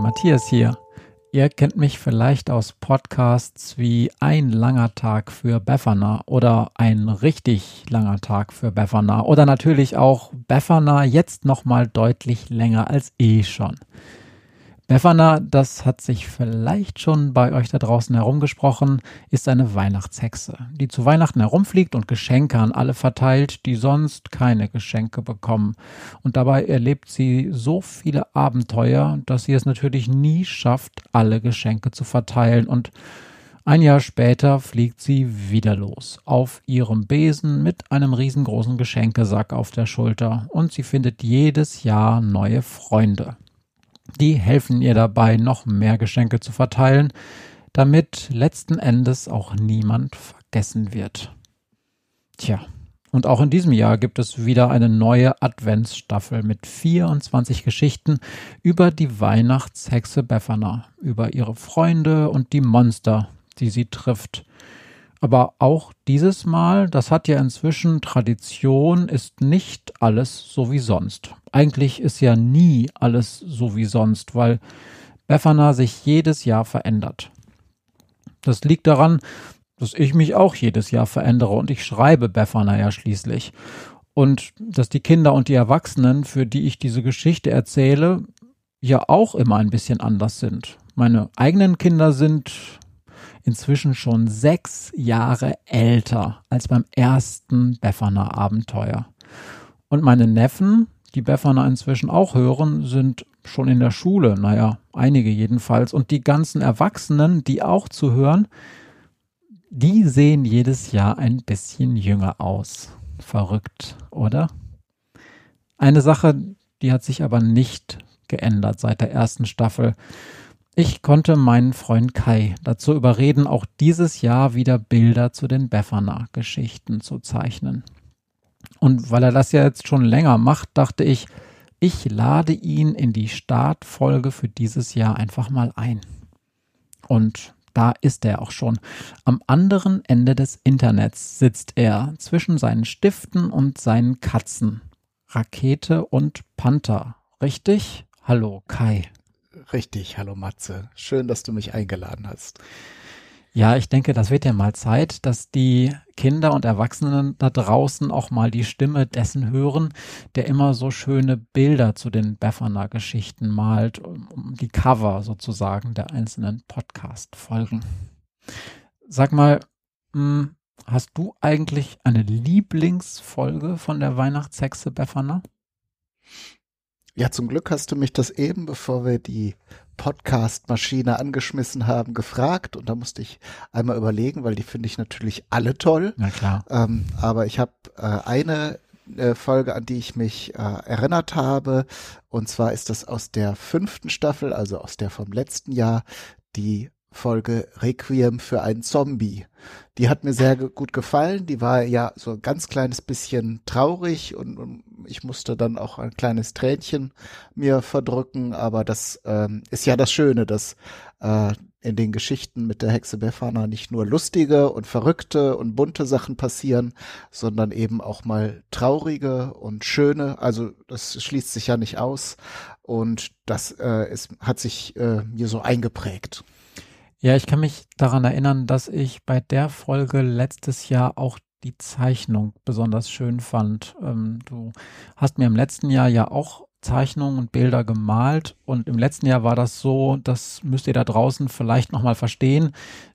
Hi, Matthias hier. Ihr kennt mich vielleicht aus Podcasts wie Ein langer Tag für Befana oder Ein richtig langer Tag für Befana oder natürlich auch Befana jetzt nochmal deutlich länger als eh schon. Befana, das hat sich vielleicht schon bei euch da draußen herumgesprochen, ist eine Weihnachtshexe, die zu Weihnachten herumfliegt und Geschenke an alle verteilt, die sonst keine Geschenke bekommen. Und dabei erlebt sie so viele Abenteuer, dass sie es natürlich nie schafft, alle Geschenke zu verteilen und ein Jahr später fliegt sie wieder los, auf ihrem Besen mit einem riesengroßen Geschenkesack auf der Schulter und sie findet jedes Jahr neue Freunde. Die helfen ihr dabei, noch mehr Geschenke zu verteilen, damit letzten Endes auch niemand vergessen wird. Tja, und auch in diesem Jahr gibt es wieder eine neue Adventsstaffel mit 24 Geschichten über die Weihnachtshexe Befana, über ihre Freunde und die Monster, die sie trifft. Aber auch dieses Mal, das hat ja inzwischen Tradition, ist nicht alles so wie sonst. Eigentlich ist ja nie alles so wie sonst, weil Befana sich jedes Jahr verändert. Das liegt daran, dass ich mich auch jedes Jahr verändere und ich schreibe Befana ja schließlich. Und dass die Kinder und die Erwachsenen, für die ich diese Geschichte erzähle, ja auch immer ein bisschen anders sind. Meine eigenen Kinder sind inzwischen schon sechs Jahre älter als beim ersten Befferner Abenteuer. Und meine Neffen, die Befferner inzwischen auch hören, sind schon in der Schule, naja, einige jedenfalls. Und die ganzen Erwachsenen, die auch zu hören, die sehen jedes Jahr ein bisschen jünger aus. Verrückt, oder? Eine Sache, die hat sich aber nicht geändert seit der ersten Staffel. Ich konnte meinen Freund Kai dazu überreden, auch dieses Jahr wieder Bilder zu den Befana-Geschichten zu zeichnen. Und weil er das ja jetzt schon länger macht, dachte ich, ich lade ihn in die Startfolge für dieses Jahr einfach mal ein. Und da ist er auch schon. Am anderen Ende des Internets sitzt er zwischen seinen Stiften und seinen Katzen. Rakete und Panther. Richtig? Hallo, Kai. Richtig, hallo Matze. Schön, dass du mich eingeladen hast. Ja, ich denke, das wird ja mal Zeit, dass die Kinder und Erwachsenen da draußen auch mal die Stimme dessen hören, der immer so schöne Bilder zu den Befana-Geschichten malt, um die Cover sozusagen der einzelnen Podcast-Folgen. Sag mal, hm, hast du eigentlich eine Lieblingsfolge von der Weihnachtshexe Befana? Ja, zum Glück hast du mich das eben, bevor wir die Podcast-Maschine angeschmissen haben, gefragt. Und da musste ich einmal überlegen, weil die finde ich natürlich alle toll. Na klar. Ähm, aber ich habe äh, eine äh, Folge, an die ich mich äh, erinnert habe. Und zwar ist das aus der fünften Staffel, also aus der vom letzten Jahr, die Folge Requiem für einen Zombie. Die hat mir sehr gut gefallen. Die war ja so ein ganz kleines bisschen traurig und, und ich musste dann auch ein kleines Tränchen mir verdrücken. Aber das ähm, ist ja das Schöne, dass äh, in den Geschichten mit der Hexe Befana nicht nur lustige und verrückte und bunte Sachen passieren, sondern eben auch mal traurige und schöne. Also das schließt sich ja nicht aus. Und das äh, ist, hat sich äh, mir so eingeprägt. Ja, ich kann mich daran erinnern, dass ich bei der Folge letztes Jahr auch die Zeichnung besonders schön fand. Ähm, du hast mir im letzten Jahr ja auch Zeichnungen und Bilder gemalt und im letzten Jahr war das so, das müsst ihr da draußen vielleicht nochmal verstehen.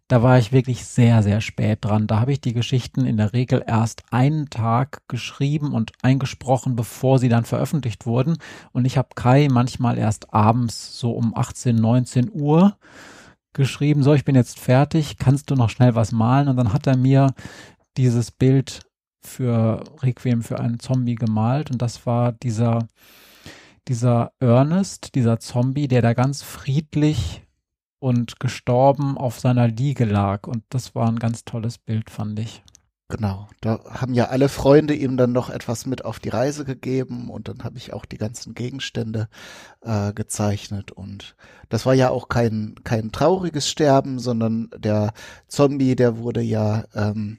Da war ich wirklich sehr, sehr spät dran. Da habe ich die Geschichten in der Regel erst einen Tag geschrieben und eingesprochen, bevor sie dann veröffentlicht wurden. Und ich habe Kai manchmal erst abends so um 18, 19 Uhr geschrieben, so, ich bin jetzt fertig, kannst du noch schnell was malen? Und dann hat er mir dieses Bild für Requiem für einen Zombie gemalt und das war dieser, dieser Ernest, dieser Zombie, der da ganz friedlich und gestorben auf seiner Liege lag und das war ein ganz tolles Bild, fand ich. Genau, da haben ja alle Freunde ihm dann noch etwas mit auf die Reise gegeben und dann habe ich auch die ganzen Gegenstände äh, gezeichnet und das war ja auch kein kein trauriges Sterben, sondern der Zombie, der wurde ja ähm,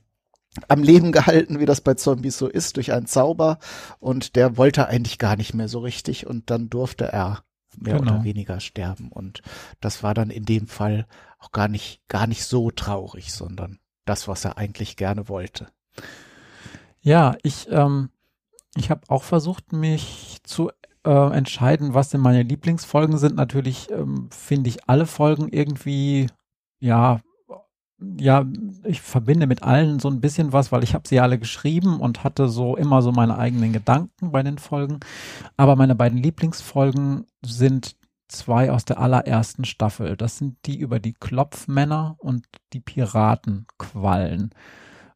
am Leben gehalten, wie das bei Zombies so ist, durch einen Zauber und der wollte eigentlich gar nicht mehr so richtig und dann durfte er mehr genau. oder weniger sterben. Und das war dann in dem Fall auch gar nicht, gar nicht so traurig, sondern das, was er eigentlich gerne wollte. Ja, ich, ähm, ich habe auch versucht, mich zu äh, entscheiden, was denn meine Lieblingsfolgen sind. Natürlich ähm, finde ich alle Folgen irgendwie, ja, ja, ich verbinde mit allen so ein bisschen was, weil ich habe sie alle geschrieben und hatte so immer so meine eigenen Gedanken bei den Folgen. Aber meine beiden Lieblingsfolgen sind zwei aus der allerersten Staffel. Das sind die über die Klopfmänner und die Piratenquallen,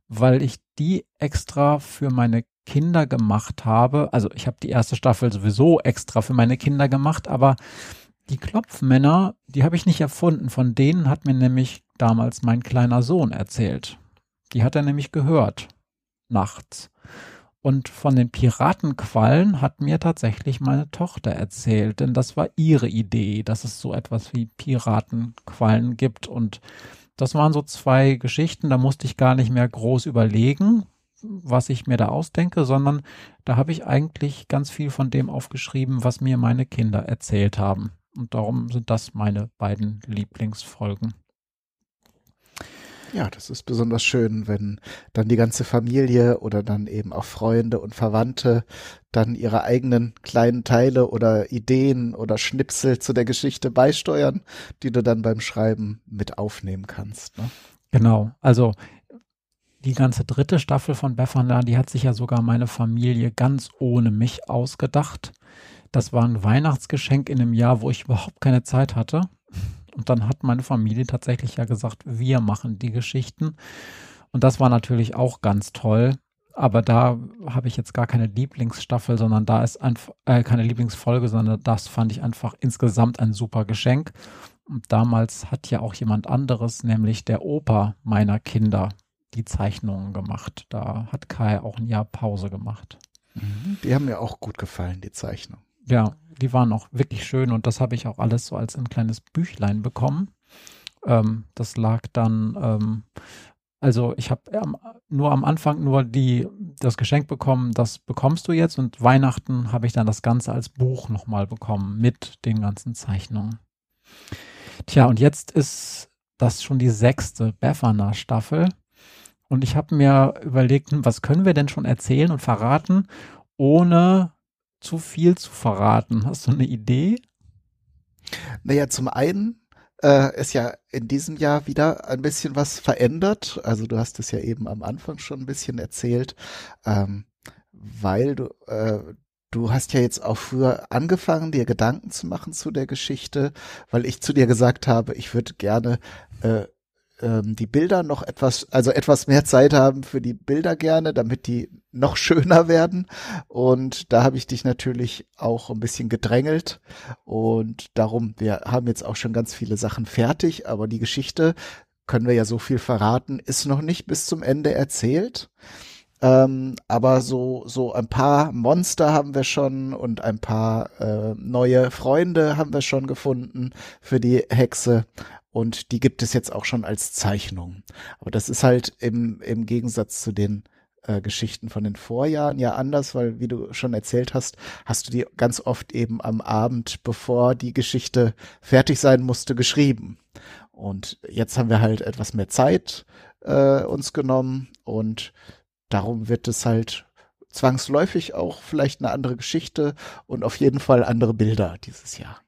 weil ich die extra für meine Kinder gemacht habe. Also ich habe die erste Staffel sowieso extra für meine Kinder gemacht, aber die Klopfmänner, die habe ich nicht erfunden. Von denen hat mir nämlich damals mein kleiner Sohn erzählt. Die hat er nämlich gehört. Nachts. Und von den Piratenquallen hat mir tatsächlich meine Tochter erzählt, denn das war ihre Idee, dass es so etwas wie Piratenquallen gibt. Und das waren so zwei Geschichten, da musste ich gar nicht mehr groß überlegen, was ich mir da ausdenke, sondern da habe ich eigentlich ganz viel von dem aufgeschrieben, was mir meine Kinder erzählt haben. Und darum sind das meine beiden Lieblingsfolgen. Ja, das ist besonders schön, wenn dann die ganze Familie oder dann eben auch Freunde und Verwandte dann ihre eigenen kleinen Teile oder Ideen oder Schnipsel zu der Geschichte beisteuern, die du dann beim Schreiben mit aufnehmen kannst. Ne? Genau, also die ganze dritte Staffel von Befana, die hat sich ja sogar meine Familie ganz ohne mich ausgedacht. Das war ein Weihnachtsgeschenk in einem Jahr, wo ich überhaupt keine Zeit hatte. Und dann hat meine Familie tatsächlich ja gesagt, wir machen die Geschichten. Und das war natürlich auch ganz toll. Aber da habe ich jetzt gar keine Lieblingsstaffel, sondern da ist einfach äh, keine Lieblingsfolge, sondern das fand ich einfach insgesamt ein super Geschenk. Und damals hat ja auch jemand anderes, nämlich der Opa meiner Kinder, die Zeichnungen gemacht. Da hat Kai auch ein Jahr Pause gemacht. Mhm. Die haben mir auch gut gefallen, die Zeichnungen. Ja, die waren auch wirklich schön und das habe ich auch alles so als ein kleines Büchlein bekommen. Ähm, das lag dann, ähm, also ich habe ähm, nur am Anfang nur die, das Geschenk bekommen, das bekommst du jetzt und Weihnachten habe ich dann das Ganze als Buch nochmal bekommen mit den ganzen Zeichnungen. Tja, und jetzt ist das schon die sechste Befana-Staffel. Und ich habe mir überlegt, hm, was können wir denn schon erzählen und verraten, ohne zu viel zu verraten. Hast du eine Idee? Naja, zum einen äh, ist ja in diesem Jahr wieder ein bisschen was verändert. Also du hast es ja eben am Anfang schon ein bisschen erzählt, ähm, weil du, äh, du hast ja jetzt auch früher angefangen, dir Gedanken zu machen zu der Geschichte, weil ich zu dir gesagt habe, ich würde gerne äh, ähm, die Bilder noch etwas, also etwas mehr Zeit haben für die Bilder gerne, damit die noch schöner werden. Und da habe ich dich natürlich auch ein bisschen gedrängelt. Und darum, wir haben jetzt auch schon ganz viele Sachen fertig, aber die Geschichte, können wir ja so viel verraten, ist noch nicht bis zum Ende erzählt. Ähm, aber so, so ein paar Monster haben wir schon und ein paar äh, neue Freunde haben wir schon gefunden für die Hexe und die gibt es jetzt auch schon als Zeichnung. Aber das ist halt im, im Gegensatz zu den äh, Geschichten von den Vorjahren ja anders, weil wie du schon erzählt hast, hast du die ganz oft eben am Abend, bevor die Geschichte fertig sein musste, geschrieben. Und jetzt haben wir halt etwas mehr Zeit äh, uns genommen und darum wird es halt zwangsläufig auch vielleicht eine andere Geschichte und auf jeden Fall andere Bilder dieses Jahr.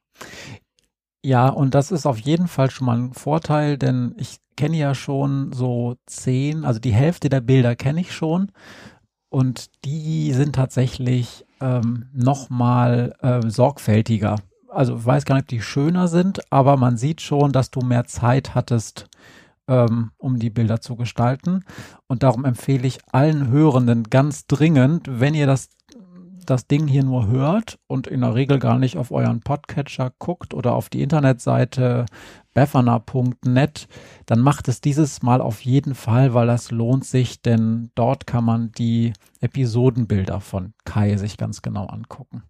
Ja, und das ist auf jeden Fall schon mal ein Vorteil, denn ich kenne ja schon so zehn, also die Hälfte der Bilder kenne ich schon und die sind tatsächlich ähm, noch mal äh, sorgfältiger. Also ich weiß gar nicht, ob die schöner sind, aber man sieht schon, dass du mehr Zeit hattest, ähm, um die Bilder zu gestalten. Und darum empfehle ich allen Hörenden ganz dringend, wenn ihr das das Ding hier nur hört und in der Regel gar nicht auf euren Podcatcher guckt oder auf die Internetseite befana.net, dann macht es dieses Mal auf jeden Fall, weil das lohnt sich, denn dort kann man die Episodenbilder von Kai sich ganz genau angucken.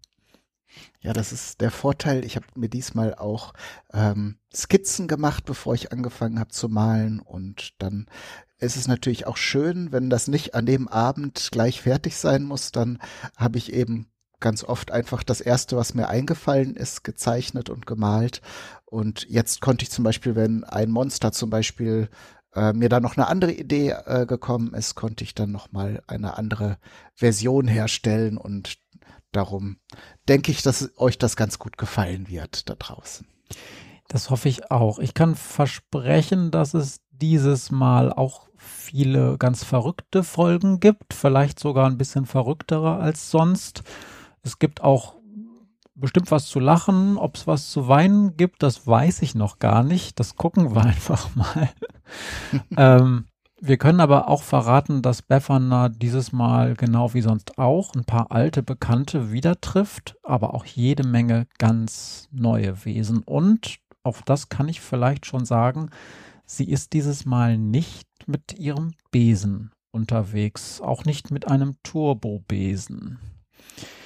Ja, das ist der Vorteil. Ich habe mir diesmal auch ähm, Skizzen gemacht, bevor ich angefangen habe zu malen. Und dann ist es natürlich auch schön, wenn das nicht an dem Abend gleich fertig sein muss. Dann habe ich eben ganz oft einfach das erste, was mir eingefallen ist, gezeichnet und gemalt. Und jetzt konnte ich zum Beispiel, wenn ein Monster zum Beispiel äh, mir da noch eine andere Idee äh, gekommen ist, konnte ich dann noch mal eine andere Version herstellen und darum denke ich, dass euch das ganz gut gefallen wird da draußen. Das hoffe ich auch. Ich kann versprechen, dass es dieses Mal auch viele ganz verrückte Folgen gibt, vielleicht sogar ein bisschen verrücktere als sonst. Es gibt auch bestimmt was zu lachen. Ob es was zu weinen gibt, das weiß ich noch gar nicht. Das gucken wir einfach mal. ähm, wir können aber auch verraten, dass Befana dieses Mal genau wie sonst auch ein paar alte Bekannte wieder trifft, aber auch jede Menge ganz neue Wesen. Und auch das kann ich vielleicht schon sagen, sie ist dieses Mal nicht mit ihrem Besen unterwegs, auch nicht mit einem Turbobesen.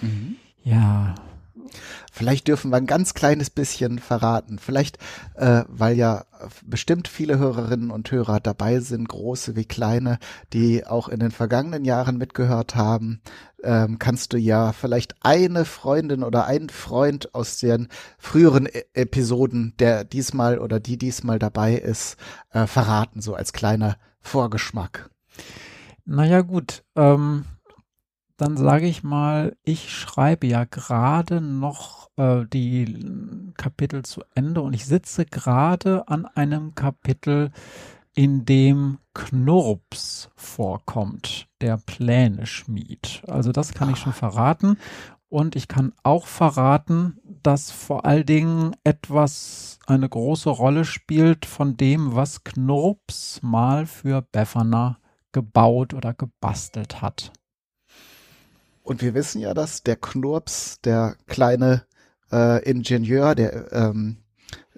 Mhm. Ja, Vielleicht dürfen wir ein ganz kleines bisschen verraten. Vielleicht, äh, weil ja bestimmt viele Hörerinnen und Hörer dabei sind, große wie kleine, die auch in den vergangenen Jahren mitgehört haben, ähm, kannst du ja vielleicht eine Freundin oder einen Freund aus den früheren e Episoden, der diesmal oder die diesmal dabei ist, äh, verraten, so als kleiner Vorgeschmack. Naja gut, ähm, dann sage ich mal, ich schreibe ja gerade noch äh, die Kapitel zu Ende und ich sitze gerade an einem Kapitel, in dem Knurps vorkommt, der Pläne schmied. Also das kann ich schon verraten. Und ich kann auch verraten, dass vor allen Dingen etwas eine große Rolle spielt von dem, was Knurps mal für Befana gebaut oder gebastelt hat. Und wir wissen ja, dass der Knurps, der kleine äh, Ingenieur, der ähm,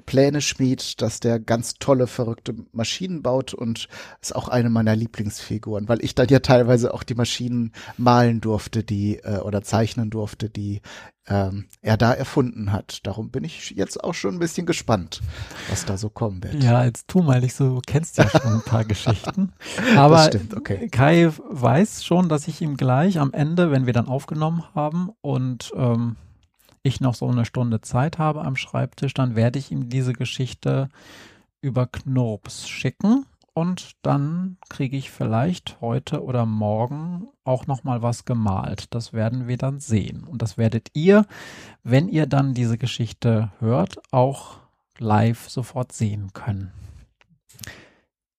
Pläne schmiedet, dass der ganz tolle, verrückte Maschinen baut und ist auch eine meiner Lieblingsfiguren, weil ich dann ja teilweise auch die Maschinen malen durfte, die äh, oder zeichnen durfte, die ähm, er da erfunden hat. Darum bin ich jetzt auch schon ein bisschen gespannt, was da so kommen wird. Ja, jetzt tu mal nicht so, du kennst ja schon ein paar Geschichten. Aber stimmt, okay. Kai weiß schon, dass ich ihm gleich am Ende, wenn wir dann aufgenommen haben und ähm, ich noch so eine Stunde Zeit habe am Schreibtisch, dann werde ich ihm diese Geschichte über Knurps schicken und dann kriege ich vielleicht heute oder morgen auch noch mal was gemalt. Das werden wir dann sehen und das werdet ihr, wenn ihr dann diese Geschichte hört, auch live sofort sehen können.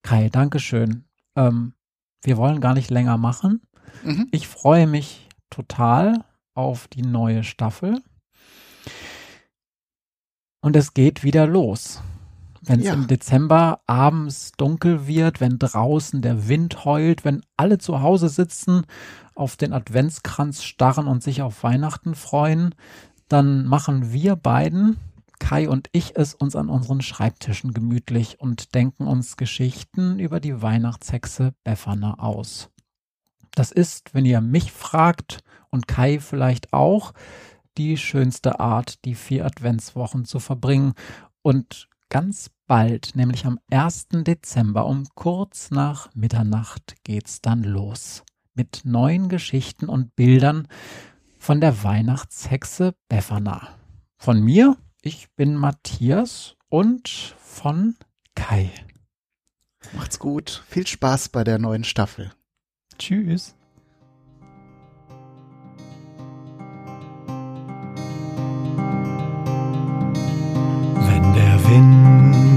Kai, Dankeschön. Ähm, wir wollen gar nicht länger machen. Mhm. Ich freue mich total auf die neue Staffel. Und es geht wieder los. Wenn es ja. im Dezember abends dunkel wird, wenn draußen der Wind heult, wenn alle zu Hause sitzen, auf den Adventskranz starren und sich auf Weihnachten freuen, dann machen wir beiden, Kai und ich, es uns an unseren Schreibtischen gemütlich und denken uns Geschichten über die Weihnachtshexe Befana aus. Das ist, wenn ihr mich fragt und Kai vielleicht auch, die schönste Art, die vier Adventswochen zu verbringen. Und ganz bald, nämlich am 1. Dezember um kurz nach Mitternacht geht's dann los. Mit neuen Geschichten und Bildern von der Weihnachtshexe Befana. Von mir, ich bin Matthias und von Kai. Macht's gut. Viel Spaß bei der neuen Staffel. Tschüss.